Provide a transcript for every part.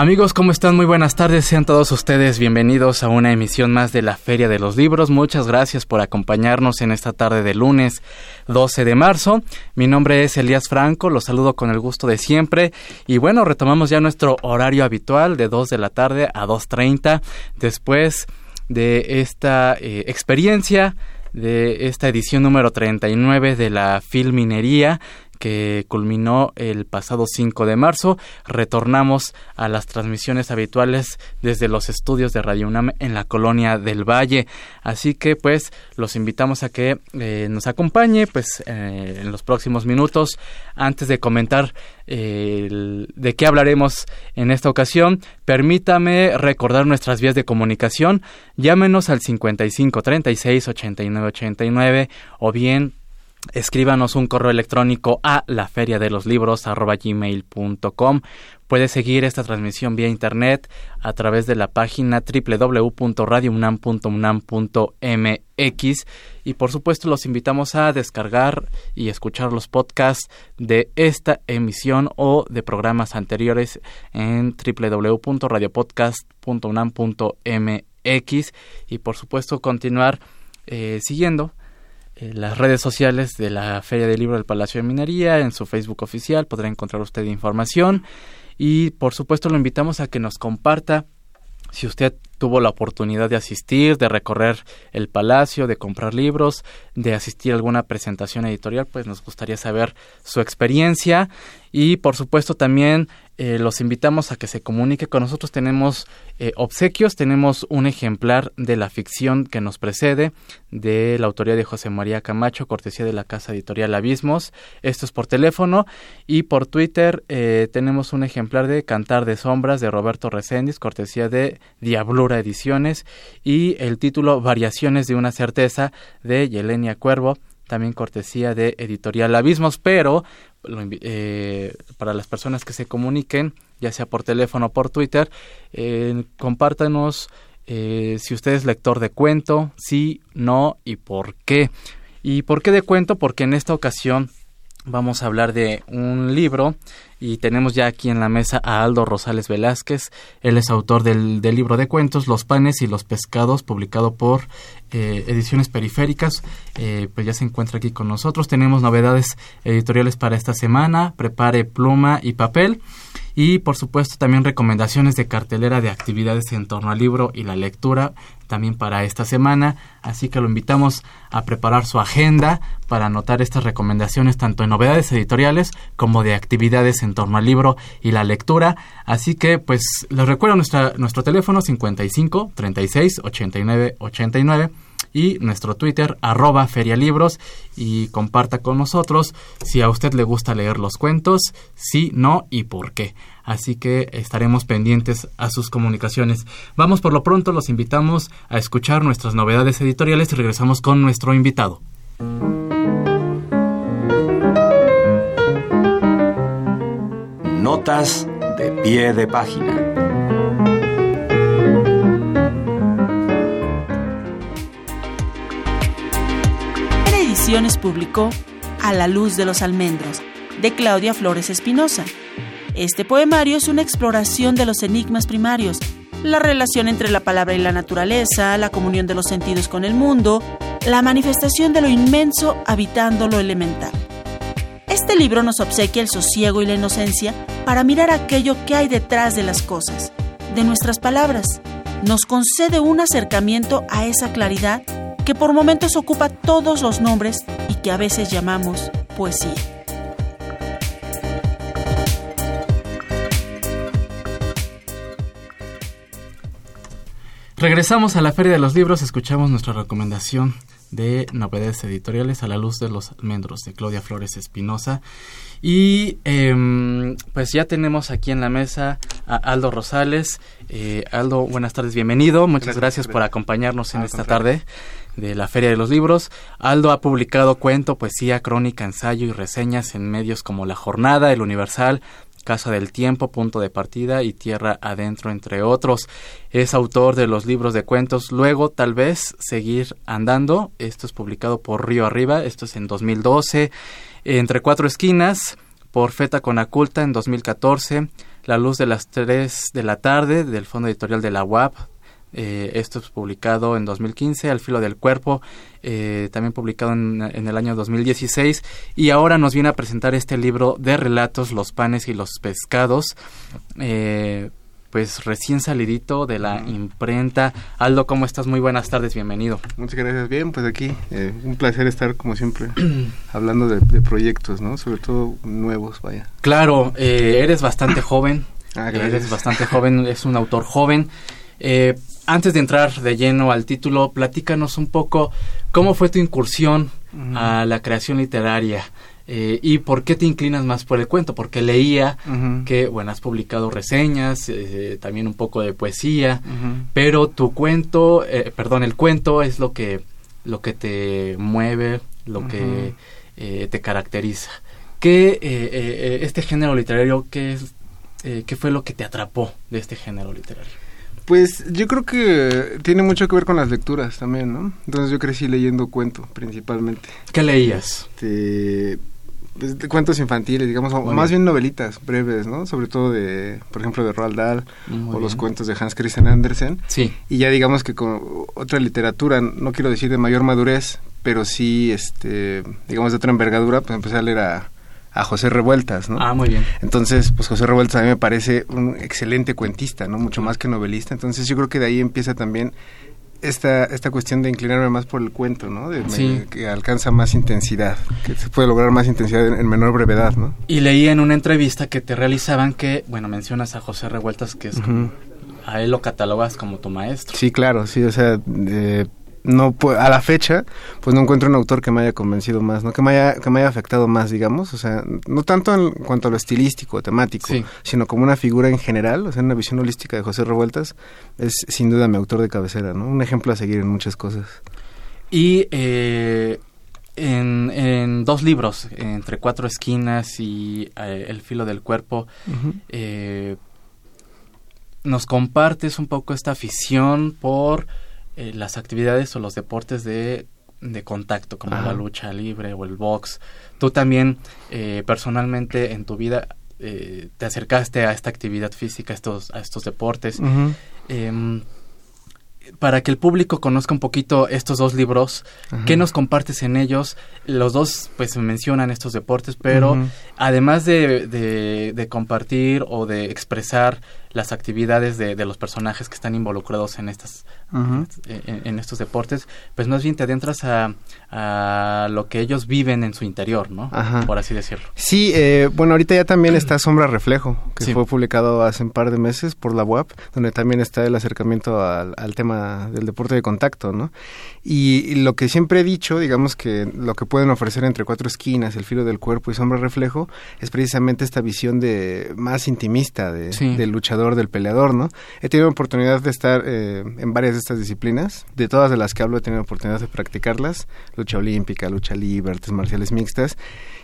Amigos, ¿cómo están? Muy buenas tardes. Sean todos ustedes bienvenidos a una emisión más de la Feria de los Libros. Muchas gracias por acompañarnos en esta tarde de lunes 12 de marzo. Mi nombre es Elías Franco, los saludo con el gusto de siempre. Y bueno, retomamos ya nuestro horario habitual de 2 de la tarde a 2.30 después de esta eh, experiencia de esta edición número 39 de la Filminería que culminó el pasado 5 de marzo. Retornamos a las transmisiones habituales desde los estudios de Radio UNAM en la colonia del Valle. Así que pues los invitamos a que eh, nos acompañe pues eh, en los próximos minutos. Antes de comentar eh, de qué hablaremos en esta ocasión, permítame recordar nuestras vías de comunicación. Llámenos al 55 36 89 89 o bien escríbanos un correo electrónico a la feria de los libros gmail.com. Puede seguir esta transmisión vía internet a través de la página www.radiounam.unam.mx y por supuesto los invitamos a descargar y escuchar los podcasts de esta emisión o de programas anteriores en www.radiopodcast.unam.mx y por supuesto continuar eh, siguiendo las redes sociales de la Feria del Libro del Palacio de Minería, en su Facebook oficial podrá encontrar usted información. Y por supuesto lo invitamos a que nos comparta si usted tuvo la oportunidad de asistir, de recorrer el palacio, de comprar libros, de asistir a alguna presentación editorial, pues nos gustaría saber su experiencia y por supuesto también eh, los invitamos a que se comunique con nosotros. Tenemos eh, obsequios, tenemos un ejemplar de la ficción que nos precede, de la autoría de José María Camacho, cortesía de la casa editorial Abismos. Esto es por teléfono y por Twitter eh, tenemos un ejemplar de Cantar de Sombras de Roberto Reséndiz, cortesía de Ediciones y el título Variaciones de una certeza de Yelenia Cuervo también cortesía de Editorial Abismos, pero eh, para las personas que se comuniquen, ya sea por teléfono o por Twitter, eh, compártanos eh, si usted es lector de cuento, sí, no y por qué. ¿Y por qué de cuento? Porque en esta ocasión vamos a hablar de un libro y tenemos ya aquí en la mesa a Aldo Rosales Velázquez. Él es autor del, libro de cuentos Los panes y los pescados, publicado por eh, Ediciones Periféricas. Eh, pues ya se encuentra aquí con nosotros. Tenemos novedades editoriales para esta semana. Prepare pluma y papel. Y por supuesto también recomendaciones de cartelera de actividades en torno al libro y la lectura también para esta semana. Así que lo invitamos a preparar su agenda para anotar estas recomendaciones tanto en novedades editoriales como de actividades en torno al libro y la lectura. Así que pues les recuerdo nuestra, nuestro teléfono 55 36 89 89 y nuestro Twitter arroba ferialibros y comparta con nosotros si a usted le gusta leer los cuentos, si no y por qué. Así que estaremos pendientes a sus comunicaciones. Vamos por lo pronto, los invitamos a escuchar nuestras novedades editoriales y regresamos con nuestro invitado. Notas de pie de página. Publicó A la luz de los almendros, de Claudia Flores Espinosa. Este poemario es una exploración de los enigmas primarios, la relación entre la palabra y la naturaleza, la comunión de los sentidos con el mundo, la manifestación de lo inmenso habitando lo elemental. Este libro nos obsequia el sosiego y la inocencia para mirar aquello que hay detrás de las cosas, de nuestras palabras. Nos concede un acercamiento a esa claridad que por momentos ocupa todos los nombres y que a veces llamamos poesía. Regresamos a la Feria de los Libros, escuchamos nuestra recomendación de novedades editoriales a la luz de los almendros de Claudia Flores Espinosa. Y em, pues ya tenemos aquí en la mesa a Aldo Rosales. Eh, Aldo, buenas tardes, bienvenido. Muchas gracias, por acompañarnos en esta tarde de la Feria de los Libros. Aldo ha publicado cuento, poesía, crónica, ensayo y reseñas en medios como La Jornada, El Universal, Casa del Tiempo, Punto de Partida y Tierra Adentro, entre otros. Es autor de los libros de cuentos Luego, tal vez, Seguir Andando. Esto es publicado por Río Arriba, esto es en 2012. Entre Cuatro Esquinas, por Feta con Aculta en 2014. La Luz de las Tres de la Tarde, del Fondo Editorial de la UAP, eh, esto es publicado en 2015, Al filo del cuerpo, eh, también publicado en, el año 2016. Y ahora nos viene a presentar este libro de relatos, Los panes y los pescados. Eh, pues recién salidito de la imprenta. Aldo, ¿cómo estás? Muy buenas tardes, bienvenido. Muchas gracias. Bien, pues aquí un placer estar como siempre hablando de, proyectos, ¿no? Sobre todo nuevos, vaya. Claro, eres bastante joven. Ah, eres bastante joven, es un autor joven. Eh, antes de entrar de lleno al título, platícanos un poco cómo fue tu incursión a la creación literaria. Eh, y por qué te inclinas más por el cuento, porque leía que, bueno, has publicado reseñas, eh, también un poco de poesía, pero tu cuento, eh, perdón, el cuento es lo que, lo que te mueve, lo que te caracteriza. ¿Qué, este género literario, qué, es, qué fue lo que te atrapó de este género literario? Pues yo creo que tiene mucho que ver con las lecturas también, ¿no? Entonces yo crecí leyendo cuento principalmente. ¿Qué leías? Este, pues, cuentos infantiles, digamos, o más bien novelitas breves, ¿no? Sobre todo de, por ejemplo, de Roald Dahl o los cuentos de Hans Christian Andersen. Sí. Y ya digamos que con otra literatura, no quiero decir de mayor madurez, pero sí, este, digamos, de otra envergadura, pues empecé a leer a a José Revueltas, ¿no? Ah, muy bien. Entonces, pues José Revueltas a mí me parece un excelente cuentista, ¿no? Mucho más que novelista. Entonces, yo creo que de ahí empieza también esta, esta cuestión de inclinarme más por el cuento, ¿no? De, sí. que alcanza más intensidad, que se puede lograr más intensidad en, menor brevedad, ¿no? Y leí en una entrevista que te realizaban que, bueno, mencionas a José Revueltas, que es a él lo catalogas como tu maestro. Sí, claro, sí, o sea, eh, no a la fecha pues no encuentro un autor que me haya convencido más no que me haya que me haya afectado más digamos. O sea no tanto en cuanto a lo estilístico temático sino como una figura en general o sea una visión holística de José Revueltas es sin duda mi autor de cabecera no un ejemplo a seguir en muchas cosas. Y eh, en, dos libros entre cuatro esquinas y eh, el filo del cuerpo eh, nos compartes un poco esta afición por eh, las actividades o los deportes de, de contacto, como la lucha libre o el box. Tú también, eh, personalmente, en tu vida, eh, te acercaste a esta actividad física, a estos, a estos deportes. Para que el público conozca un poquito estos dos libros, ¿qué nos compartes en ellos? Los dos pues mencionan estos deportes, pero además de, de, compartir o de expresar las actividades de, de, los personajes que están involucrados en estas en, estos deportes, pues más bien te adentras a, a, lo que ellos viven en su interior, ¿no? Por así decirlo. Sí, eh, bueno, ahorita ya también está Sombra Reflejo, que fue publicado hace un par de meses por la UAP, donde también está el acercamiento al, al tema del deporte de contacto, ¿no? Y, lo que siempre he dicho, digamos que lo que pueden ofrecer entre cuatro esquinas, el filo del cuerpo y sombra reflejo, es precisamente esta visión de más intimista de, del luchador, del peleador, ¿no? He tenido oportunidad de estar eh, en varias de estas disciplinas, de todas de las que hablo he tenido oportunidad de practicarlas, lucha olímpica, lucha libre, artes marciales mixtas,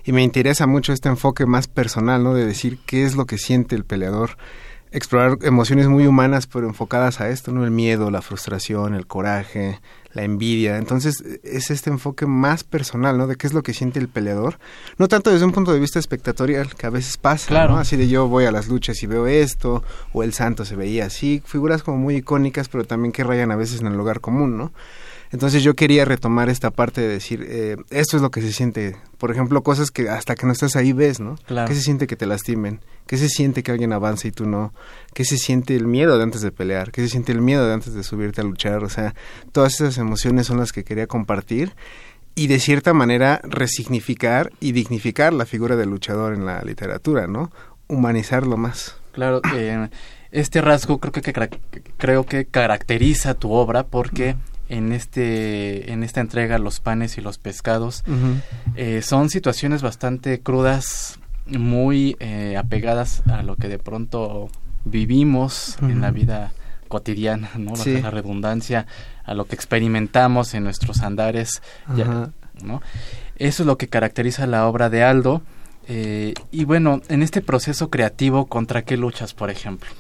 y me interesa mucho este enfoque más personal, ¿no? De decir qué es lo que siente el peleador explorar emociones muy humanas, pero enfocadas a esto, ¿no? El miedo, la frustración, el coraje, la envidia. Entonces, es este enfoque más personal, ¿no? De qué es lo que siente el peleador. No tanto desde un punto de vista espectatorial, que a veces pasa, claro. ¿no? Así de yo voy a las luchas y veo esto, o el santo se veía así. Figuras como muy icónicas, pero también que rayan a veces en el lugar común, ¿no? Entonces yo quería retomar esta parte de decir, eh, esto es lo que se siente, por ejemplo, cosas que hasta que no estás ahí ves, ¿no? Claro. ¿Qué se siente que te lastimen? ¿Qué se siente que alguien avance y tú no? ¿Qué se siente el miedo de antes de pelear? ¿Qué se siente el miedo de antes de subirte a luchar? O sea, todas esas emociones son las que quería compartir y de cierta manera resignificar y dignificar la figura del luchador en la literatura, ¿no? Humanizarlo más. Claro, eh, este rasgo creo que, que, creo que caracteriza tu obra porque en este en esta entrega los panes y los pescados eh, son situaciones bastante crudas muy eh, apegadas a lo que de pronto vivimos en la vida cotidiana, ¿no? La redundancia, a lo que experimentamos en nuestros andares, ¿no? Eso es lo que caracteriza la obra de Aldo. Eh, y bueno, en este proceso creativo, ¿contra qué luchas, por ejemplo?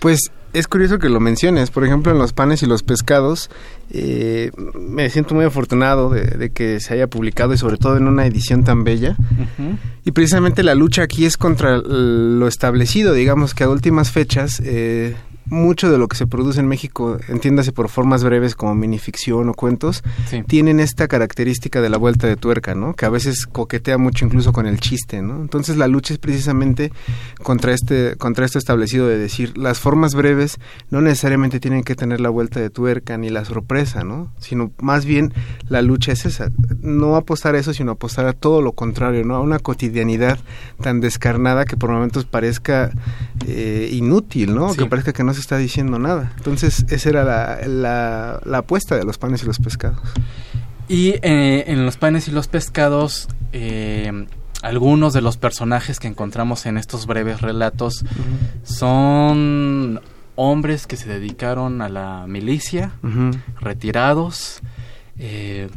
Pues es curioso que lo menciones. Por ejemplo, en los panes y los pescados, eh, me siento muy afortunado de, que se haya publicado y sobre todo en una edición tan bella. Y precisamente la lucha aquí es contra lo establecido, digamos que a últimas fechas eh, mucho de lo que se produce en México, entiéndase por formas breves como minificción o cuentos, tienen esta característica de la vuelta de tuerca, ¿no? Que a veces coquetea mucho incluso con el chiste, ¿no? Entonces la lucha es precisamente contra este contra esto establecido de decir las formas breves no necesariamente tienen que tener la vuelta de tuerca ni la sorpresa, ¿no? Sino más bien la lucha es esa, no apostar a eso, sino apostar a todo lo contrario, ¿no? A una cotidianidad tan descarnada que por momentos parezca eh, inútil, ¿no? Que parezca que no se está diciendo nada. Entonces, esa era la, la, apuesta de los panes y los pescados. Y eh, en los panes y los pescados, eh, algunos de los personajes que encontramos en estos breves relatos son hombres que se dedicaron a la milicia, retirados. Eh,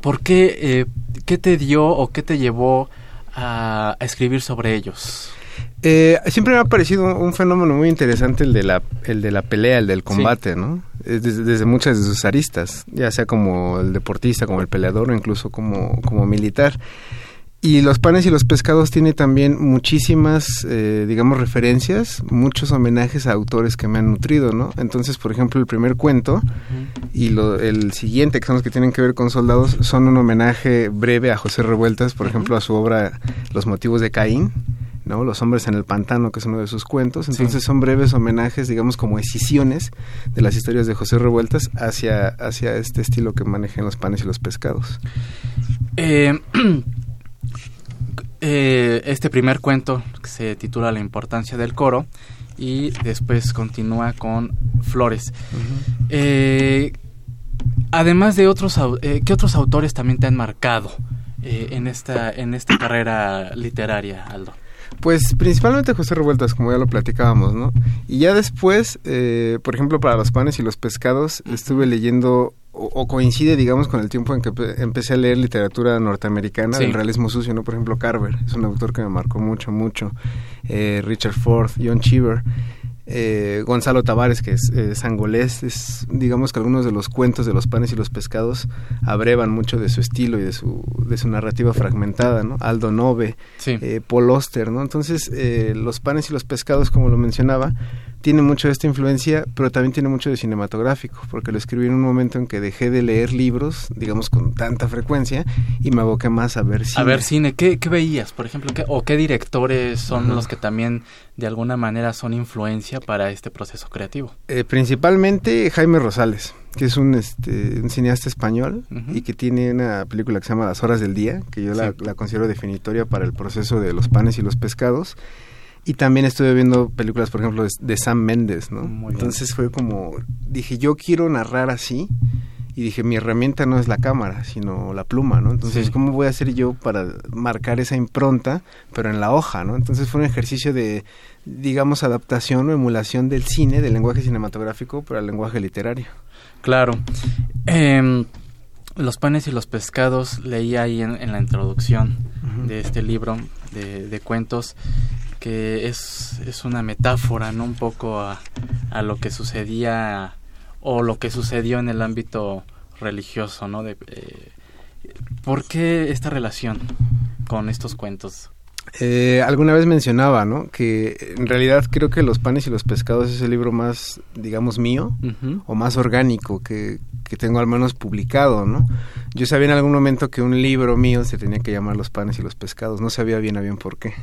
¿Por qué, qué te dio o qué te llevó a escribir sobre ellos? Eh, siempre me ha parecido un fenómeno muy interesante el de la, el de la pelea, el del combate, ¿no? Desde, muchas de sus aristas, ya sea como el deportista, como el peleador o incluso como, como militar. Y los panes y los pescados tiene también muchísimas, eh, digamos, referencias, muchos homenajes a autores que me han nutrido, ¿no? Entonces, por ejemplo, el primer cuento y lo, el siguiente, que son los que tienen que ver con soldados, son un homenaje breve a José Revueltas, por ejemplo, a su obra Los motivos de Caín ¿no? Los hombres en el pantano, que es uno de sus cuentos. Entonces son breves homenajes, digamos, como escisiones de las historias de José Revueltas hacia, hacia este estilo que manejan los panes y los pescados. Eh, eh, este primer cuento se titula La importancia del coro y después continúa con Flores. Eh, además de otros, ¿qué otros autores también te han marcado en, esta, en esta carrera literaria, Aldo? Pues principalmente José Revueltas, como ya lo platicábamos, ¿no? Y ya después, eh, por ejemplo, para los panes y los pescados, estuve leyendo, o, coincide, digamos, con el tiempo en que empecé a leer literatura norteamericana, el realismo sucio, ¿no? Por ejemplo, Carver, es un autor que me marcó mucho, mucho. Eh, Richard Ford, John Cheever. Eh, Gonzalo Tavares, que es eh, sangolés, es, digamos que algunos de los cuentos de los panes y los pescados abrevan mucho de su estilo y de su, de su narrativa fragmentada, ¿no? Aldo Nove, eh, Paul Oster, ¿no? Entonces, eh, los panes y los pescados, como lo mencionaba, tiene mucho de esta influencia, pero también tiene mucho de cinematográfico, porque lo escribí en un momento en que dejé de leer libros, digamos, con tanta frecuencia, y me aboqué más a ver cine. A ver cine, ¿qué, veías, por ejemplo? ¿O qué directores son los que también, de alguna manera, son influencia para este proceso creativo? Eh, principalmente Jaime Rosales, que es un, este, un cineasta español y que tiene una película que se llama Las Horas del Día, que yo la, la considero definitoria para el proceso de los panes y los pescados y también estuve viendo películas, por ejemplo, de, Sam Mendes, ¿no? Entonces fue como, dije, yo quiero narrar así. Y dije, mi herramienta no es la cámara, sino la pluma, ¿no? Entonces, ¿cómo voy a hacer yo para marcar esa impronta, pero en la hoja, ¿no? Entonces fue un ejercicio de, digamos, adaptación o emulación del cine, del lenguaje cinematográfico, para el lenguaje literario. Claro. Em, los panes y los pescados leí ahí en, la introducción de este libro de, de cuentos que es, es una metáfora, ¿no? Un poco a, a, lo que sucedía o lo que sucedió en el ámbito religioso, ¿no? De, eh, ¿Por qué esta relación con estos cuentos? Eh, alguna vez mencionaba, ¿no? Que en realidad creo que Los panes y los pescados es el libro más, digamos, mío o más orgánico que, que, tengo al menos publicado, ¿no? Yo sabía en algún momento que un libro mío se tenía que llamar Los panes y los pescados, no sabía bien a bien por qué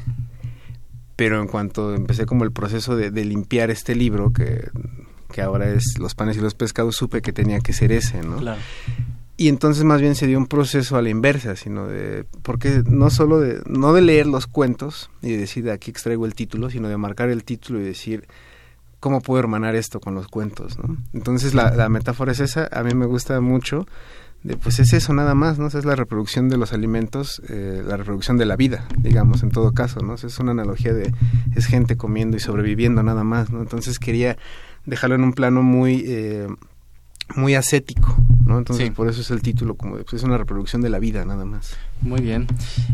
pero en cuanto empecé como el proceso de, limpiar este libro, que, que, ahora es Los panes y los pescados, supe que tenía que ser ese, ¿no? Claro. Y entonces más bien se dio un proceso a la inversa, sino de, porque no solo de, no de leer los cuentos y de decir de aquí extraigo el título, sino de marcar el título y decir cómo puedo hermanar esto con los cuentos, ¿no? Entonces la, la metáfora es esa, a mí me gusta mucho, pues es eso nada más, ¿no? es la reproducción de los alimentos, eh, la reproducción de la vida, digamos, en todo caso, ¿no? Es una analogía de es gente comiendo y sobreviviendo nada más, ¿no? Entonces quería dejarlo en un plano muy... Eh, muy ascético, ¿no? Entonces por eso es el título, como pues, es una reproducción de la vida nada más. Muy bien.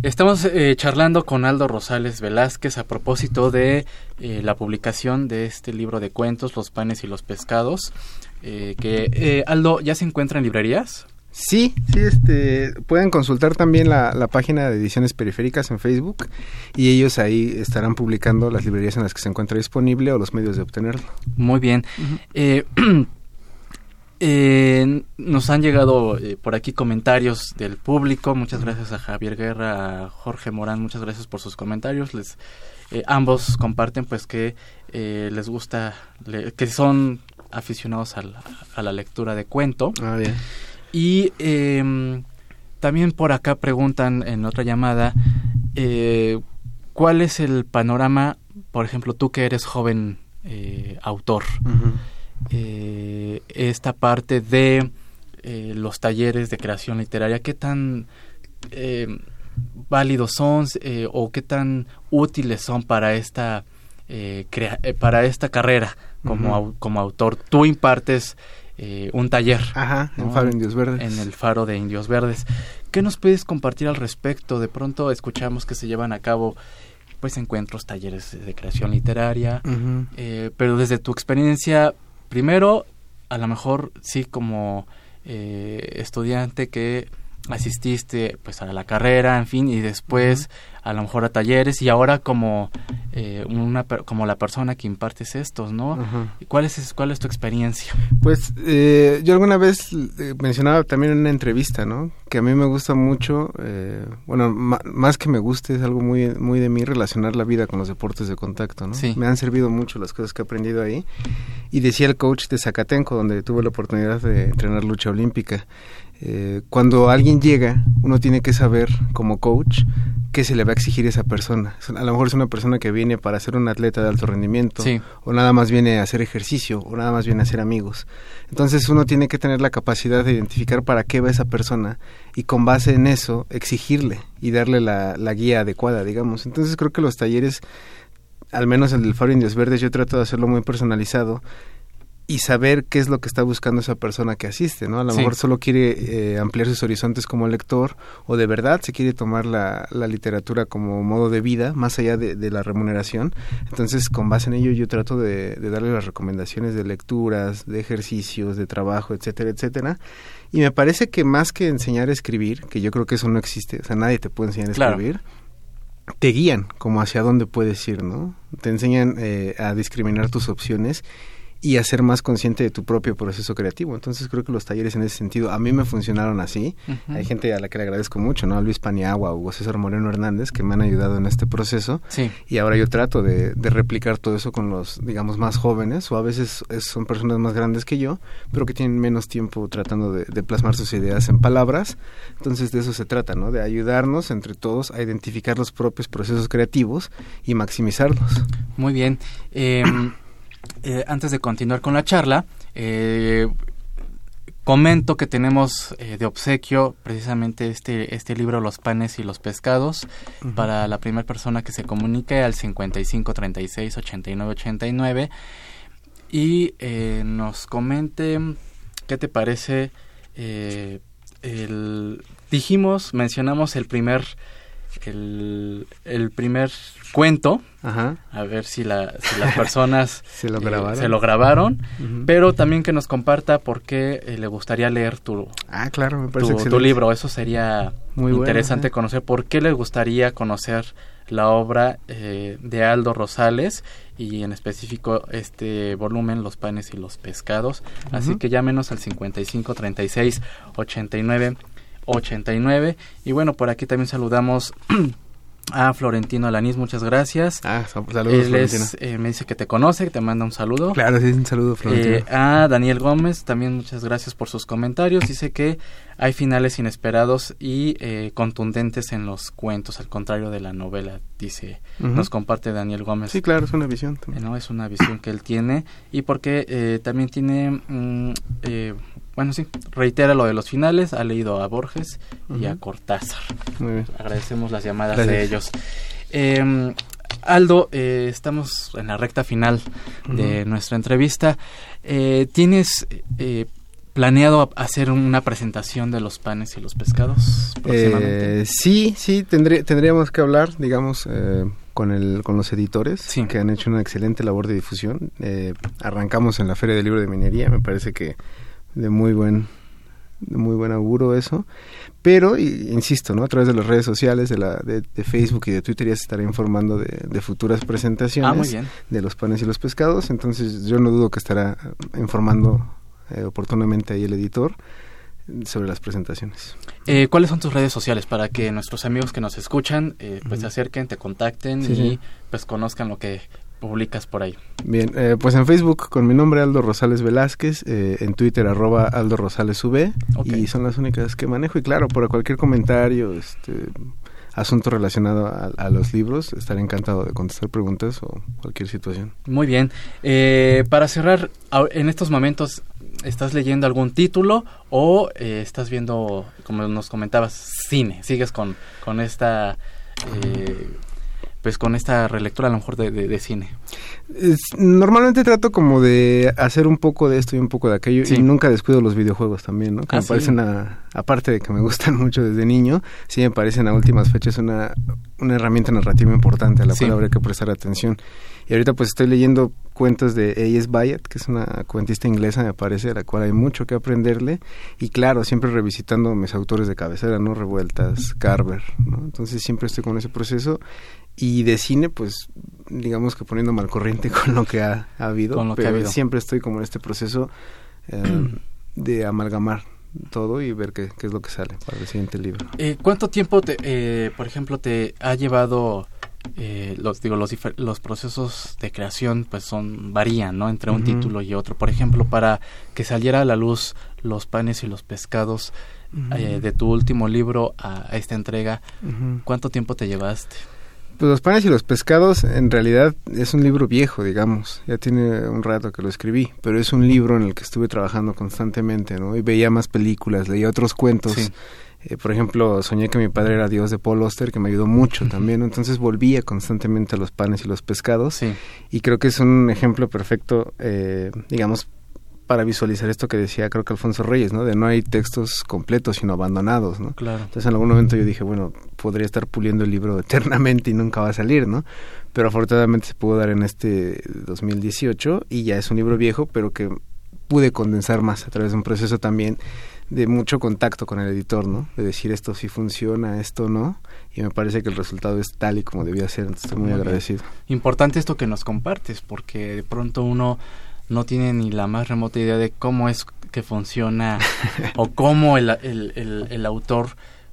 Estamos eh, charlando con Aldo Rosales Velázquez a propósito de eh, la publicación de este libro de cuentos, Los panes y los pescados, eh, que Aldo ya se encuentra en librerías. Sí, sí, este, pueden consultar también la, página de ediciones periféricas en Facebook y ellos ahí estarán publicando las librerías en las que se encuentra disponible o los medios de obtenerlo. Muy bien. Eh, nos han llegado eh, por aquí comentarios del público. Muchas gracias a Javier Guerra, a Jorge Morán. Muchas gracias por sus comentarios. Les, eh, ambos comparten pues que eh, les gusta, que son aficionados a la, lectura de cuento. Ah, bien. Y em, también por acá preguntan en otra llamada, eh, ¿cuál es el panorama, por ejemplo, tú que eres joven eh, autor, eh, esta parte de los talleres de creación literaria, qué tan válidos son o qué tan útiles son para esta, para esta carrera como, como autor? Tú impartes eh, un taller. Ajá, en Faro Indios Verdes. En el Faro de Indios Verdes. ¿Qué nos puedes compartir al respecto? De pronto escuchamos que se llevan a cabo pues encuentros, talleres de creación literaria, eh, pero desde tu experiencia, primero, a lo mejor sí como eh, estudiante que asististe pues a la carrera, en fin, y después a lo mejor a talleres y ahora como eh, una como la persona que impartes estos, ¿no? ¿Cuál es cuál es tu experiencia? Pues eh, yo alguna vez eh, mencionaba también en una entrevista, ¿no? Que a mí me gusta mucho, bueno, más que me guste es algo muy muy de mí relacionar la vida con los deportes de contacto, ¿no? Sí. Me han servido mucho las cosas que he aprendido ahí y decía el coach de Zacatenco donde tuve la oportunidad de entrenar lucha olímpica eh, cuando alguien llega, uno tiene que saber como coach qué se le va a exigir a esa persona. A lo mejor es una persona que viene para ser un atleta de alto rendimiento, o nada más viene a hacer ejercicio, o nada más viene a hacer amigos. Entonces uno tiene que tener la capacidad de identificar para qué va esa persona y con base en eso exigirle y darle la, la guía adecuada, digamos. Entonces creo que los talleres, al menos el del Faro Indios Verdes, yo trato de hacerlo muy personalizado y saber qué es lo que está buscando esa persona que asiste, ¿no? A lo mejor solo quiere eh, ampliar sus horizontes como lector o de verdad se quiere tomar la, la literatura como modo de vida, más allá de, de, la remuneración. Entonces, con base en ello, yo trato de, de, darle las recomendaciones de lecturas, de ejercicios, de trabajo, etcétera, etcétera. Y me parece que más que enseñar a escribir, que yo creo que eso no existe, o sea, nadie te puede enseñar a escribir, te guían como hacia dónde puedes ir, ¿no? Te enseñan eh, a discriminar tus opciones y a ser más consciente de tu propio proceso creativo. Entonces creo que los talleres en ese sentido a mí me funcionaron así. Hay gente a la que le agradezco mucho, ¿no? A Luis Paniagua o César Moreno Hernández que me han ayudado en este proceso. Sí. Y ahora yo trato de, replicar todo eso con los, digamos, más jóvenes o a veces son personas más grandes que yo, pero que tienen menos tiempo tratando de, plasmar sus ideas en palabras. Entonces de eso se trata, ¿no? De ayudarnos entre todos a identificar los propios procesos creativos y maximizarlos. Muy bien. Eh, eh, antes de continuar con la charla, eh, comento que tenemos eh, de obsequio precisamente este, este libro Los panes y los pescados para la primera persona que se comunique al 55 36 89 89 y nos comente qué te parece el dijimos mencionamos el primer el, el primer cuento, a ver si, la, si las personas se lo grabaron, se lo grabaron pero también que nos comparta por qué eh, le gustaría leer tu, ah, claro, tu, libro. Eso sería muy interesante conocer por qué le gustaría conocer la obra eh, de Aldo Rosales y en específico este volumen Los panes y los pescados. Así que llámenos al 55 36 89 89. Y bueno, por aquí también saludamos a Florentino Alaniz, muchas gracias. Ah, saludos, Florentino. Eh, me dice que te conoce, que te manda un saludo. Claro, sí, un saludo, Florentino. Eh, a Daniel Gómez, también muchas gracias por sus comentarios. Dice que hay finales inesperados y eh, contundentes en los cuentos, al contrario de la novela, dice, nos comparte Daniel Gómez. Sí, claro, es una visión. no, es una visión que él tiene y porque también tiene... Mm, bueno, sí, reitera lo de los finales, ha leído a Borges y a Cortázar. Muy bien. Agradecemos las llamadas de ellos. Em, Aldo, eh, estamos en la recta final de nuestra entrevista. Eh, ¿Tienes eh, planeado hacer una presentación de los panes y los pescados próximamente? sí, sí, tendríamos que hablar, digamos, con, el, con los editores que han hecho una excelente labor de difusión. arrancamos en la Feria del Libro de Minería, me parece que de muy buen de muy buen auguro eso. Pero, insisto, ¿no? a través de las redes sociales, de, la, de, Facebook y de Twitter ya se estará informando de, futuras presentaciones ah, de los panes y los pescados. Entonces yo no dudo que estará informando eh, oportunamente ahí el editor sobre las presentaciones. Eh, ¿Cuáles son tus redes sociales para que nuestros amigos que nos escuchan eh, pues se acerquen, te contacten y pues conozcan lo que publicas por ahí? Bien, eh, pues en Facebook con mi nombre Aldo Rosales Velázquez, eh, en Twitter arroba Aldo Rosales V y son las únicas que manejo y claro, por cualquier comentario, este asunto relacionado a, los libros, estaré encantado de contestar preguntas o cualquier situación. Muy bien. Eh, para cerrar, en estos momentos, ¿estás leyendo algún título o estás viendo, como nos comentabas, cine? ¿Sigues con, con esta pues con esta relectura a lo mejor de, cine? normalmente trato como de hacer un poco de esto y un poco de aquello y nunca descuido los videojuegos también, ¿no? Que me ah, parecen, aparte de que me gustan mucho desde niño, sí me parecen a últimas fechas una, una herramienta narrativa importante a la cual habría que prestar atención. Y ahorita pues estoy leyendo cuentos de A.S. Byatt, que es una cuentista inglesa, me parece, de la cual hay mucho que aprenderle. Y claro, siempre revisitando mis autores de cabecera, ¿no? Revueltas, Carver, ¿no? Entonces siempre estoy con ese proceso y de cine pues digamos que poniéndome al corriente con lo que ha, habido pero siempre estoy como en este proceso eh, de amalgamar todo y ver qué, es lo que sale para el siguiente libro eh, cuánto tiempo te, eh, por ejemplo te ha llevado los digo los los procesos de creación pues son varían no entre un título y otro por ejemplo para que saliera a la luz los panes y los pescados de tu último libro a, esta entrega cuánto tiempo te llevaste pues Los panes y los pescados en realidad es un libro viejo, digamos. Ya tiene un rato que lo escribí, pero es un libro en el que estuve trabajando constantemente, ¿no? Y veía más películas, leía otros cuentos. Eh, por ejemplo, soñé que mi padre era Dios de Paul Oster, que me ayudó mucho también. Entonces volvía constantemente a los panes y los pescados. Y creo que es un ejemplo perfecto, eh, digamos, para visualizar esto que decía creo que Alfonso Reyes, ¿no? De no hay textos completos sino abandonados, ¿no? Claro. Entonces en algún momento yo dije, bueno, podría estar puliendo el libro eternamente y nunca va a salir, ¿no? Pero afortunadamente se pudo dar en este 2018 y ya es un libro viejo, pero que pude condensar más a través de un proceso también de mucho contacto con el editor, ¿no? De decir esto sí funciona, esto no, y me parece que el resultado es tal y como debía ser, estoy muy, agradecido. Importante esto que nos compartes, porque de pronto uno no tiene ni la más remota idea de cómo es que funciona o cómo el, el, el, autor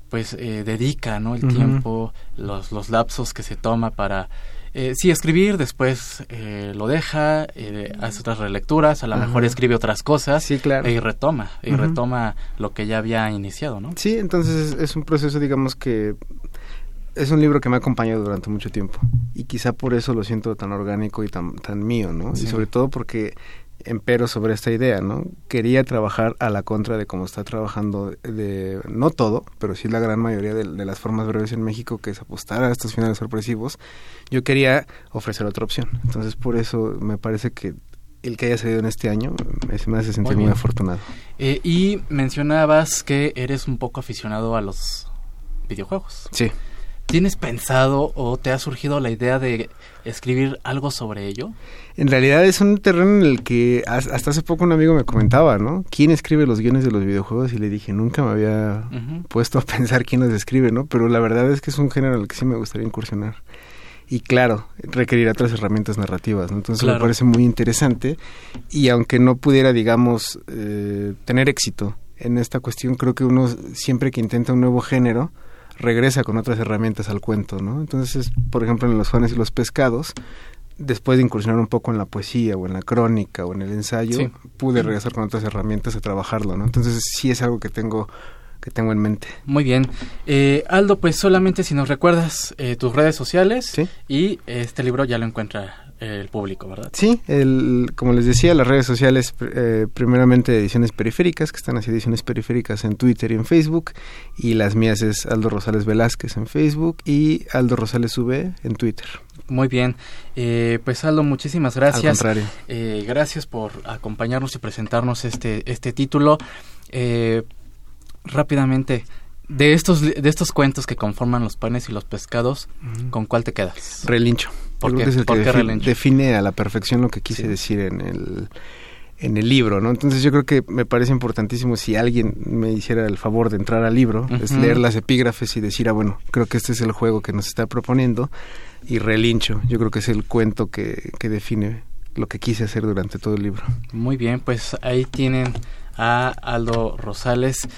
pues eh, dedica no el tiempo los, los lapsos que se toma para eh, sí escribir después eh, lo deja eh, hace otras relecturas a lo mejor escribe otras cosas sí, claro. y retoma y retoma lo que ya había iniciado no sí entonces es un proceso digamos que es un libro que me ha acompañado durante mucho tiempo y quizá por eso lo siento tan orgánico y tan, tan mío, ¿no? Y sobre todo porque empero sobre esta idea, ¿no? Quería trabajar a la contra de cómo está trabajando, de no todo, pero sí la gran mayoría de, las formas breves en México, que es apostar a estos finales sorpresivos. Yo quería ofrecer otra opción. Entonces, por eso me parece que el que haya salido en este año me hace sentir muy, afortunado. Eh, y mencionabas que eres un poco aficionado a los videojuegos. Sí. ¿Tienes pensado o te ha surgido la idea de escribir algo sobre ello? En realidad es un terreno en el que hasta hace poco un amigo me comentaba, ¿no? ¿Quién escribe los guiones de los videojuegos? Y le dije, nunca me había puesto a pensar quién los escribe, ¿no? Pero la verdad es que es un género al que sí me gustaría incursionar. Y claro, requerirá otras herramientas narrativas, ¿no? Entonces me parece muy interesante. Y aunque no pudiera, digamos, eh, tener éxito en esta cuestión, creo que uno siempre que intenta un nuevo género, regresa con otras herramientas al cuento, ¿no? Entonces, por ejemplo, en los Juanes y los pescados, después de incursionar un poco en la poesía o en la crónica o en el ensayo, pude regresar con otras herramientas a trabajarlo, ¿no? Entonces, sí es algo que tengo que tengo en mente. Muy bien. Eh, Aldo, pues solamente si nos recuerdas eh, tus redes sociales y este libro ya lo encuentra el público, ¿verdad? Sí, el, como les decía, las redes sociales, eh, primeramente ediciones periféricas, que están así ediciones periféricas en Twitter y en Facebook, y las mías es Aldo Rosales Velázquez en Facebook y Aldo Rosales V en Twitter. Muy bien, eh, pues Aldo, muchísimas gracias. Al contrario. Eh, gracias por acompañarnos y presentarnos este, este título. rápidamente, de estos, de estos cuentos que conforman los panes y los pescados, ¿con cuál te quedas? Relincho. ¿Por qué? Es el que define, a la perfección lo que quise decir en el, en el libro, ¿no? Entonces yo creo que me parece importantísimo si alguien me hiciera el favor de entrar al libro, es leer las epígrafes y decir, ah, bueno, creo que este es el juego que nos está proponiendo y relincho. Yo creo que es el cuento que, que define lo que quise hacer durante todo el libro. Muy bien, pues ahí tienen a Aldo Rosales.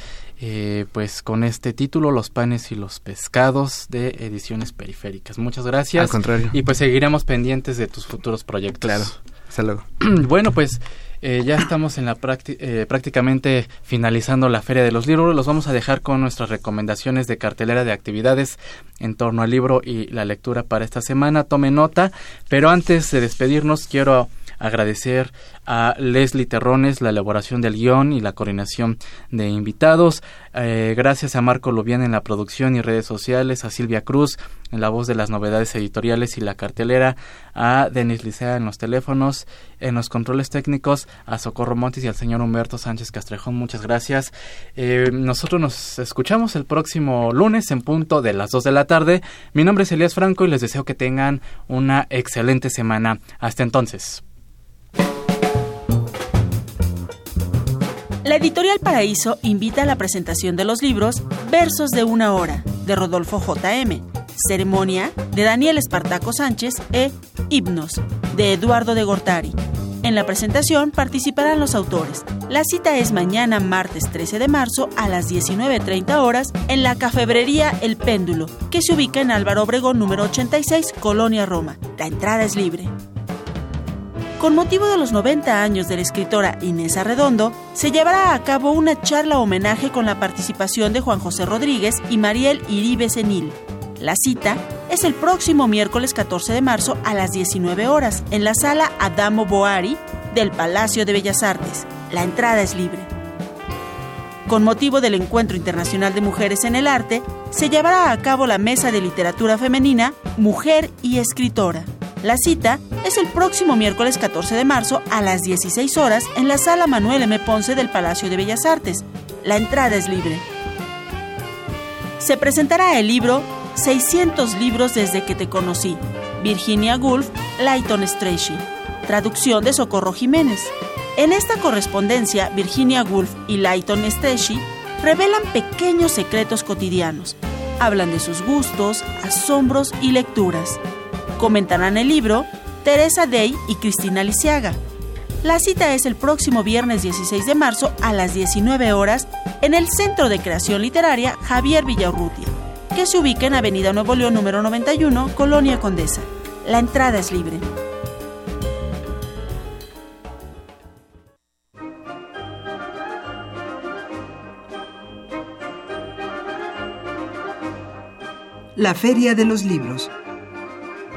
Eh, pues con este título, Los panes y los pescados de Ediciones Periféricas. Muchas gracias. Al contrario. Y pues seguiremos pendientes de tus futuros proyectos. Claro. Hasta luego. bueno, pues eh, ya estamos en la eh, prácticamente finalizando la Feria de los Libros. Los vamos a dejar con nuestras recomendaciones de cartelera de actividades en torno al libro y la lectura para esta semana. Tome nota, pero antes de despedirnos quiero agradecer a Leslie Terrones la elaboración del guion y la coordinación de invitados. Eh, gracias a Marco Lubián en la producción y redes sociales, a Silvia Cruz en la voz de las novedades editoriales y la cartelera, a Denis Licea en los teléfonos, en los controles técnicos, a Socorro Montes y al señor Humberto Sánchez Castrejón. Muchas gracias. Eh, nosotros nos escuchamos el próximo lunes en punto de las 2 de la tarde. Mi nombre es Elías Franco y les deseo que tengan una excelente semana. Hasta entonces. La editorial Paraíso invita a la presentación de los libros Versos de una hora, de Rodolfo J.M., Ceremonia, de Daniel Espartaco Sánchez e Himnos, de Eduardo de Gortari. En la presentación participarán los autores. La cita es mañana, martes 13 de marzo, a las 19.30 horas, en la cafebrería El Péndulo, que se ubica en Álvaro Obregón número 86, Colonia Roma. La entrada es libre. Con motivo de los 90 años de la escritora Inés Arredondo, se llevará a cabo una charla homenaje con la participación de Juan José Rodríguez y Mariel Iribe Senil. La cita es el próximo miércoles 14 de marzo a las 19 horas en la sala Adamo Boari del Palacio de Bellas Artes. La entrada es libre. Con motivo del Encuentro Internacional de Mujeres en el Arte, se llevará a cabo la Mesa de Literatura Femenina Mujer y Escritora. La cita es el próximo miércoles 14 de marzo a las 16 horas en la sala Manuel M. Ponce del Palacio de Bellas Artes. La entrada es libre. Se presentará el libro 600 libros desde que te conocí. Virginia Woolf, Lighton Strachey. Traducción de Socorro Jiménez. En esta correspondencia, Virginia Woolf y Lighton Strachey revelan pequeños secretos cotidianos. Hablan de sus gustos, asombros y lecturas. Comentarán el libro Teresa Day y Cristina Lisiaga. La cita es el próximo viernes 16 de marzo a las 19 horas en el Centro de Creación Literaria Javier Villaurrutia, que se ubica en Avenida Nuevo León número 91, Colonia Condesa. La entrada es libre. La Feria de los Libros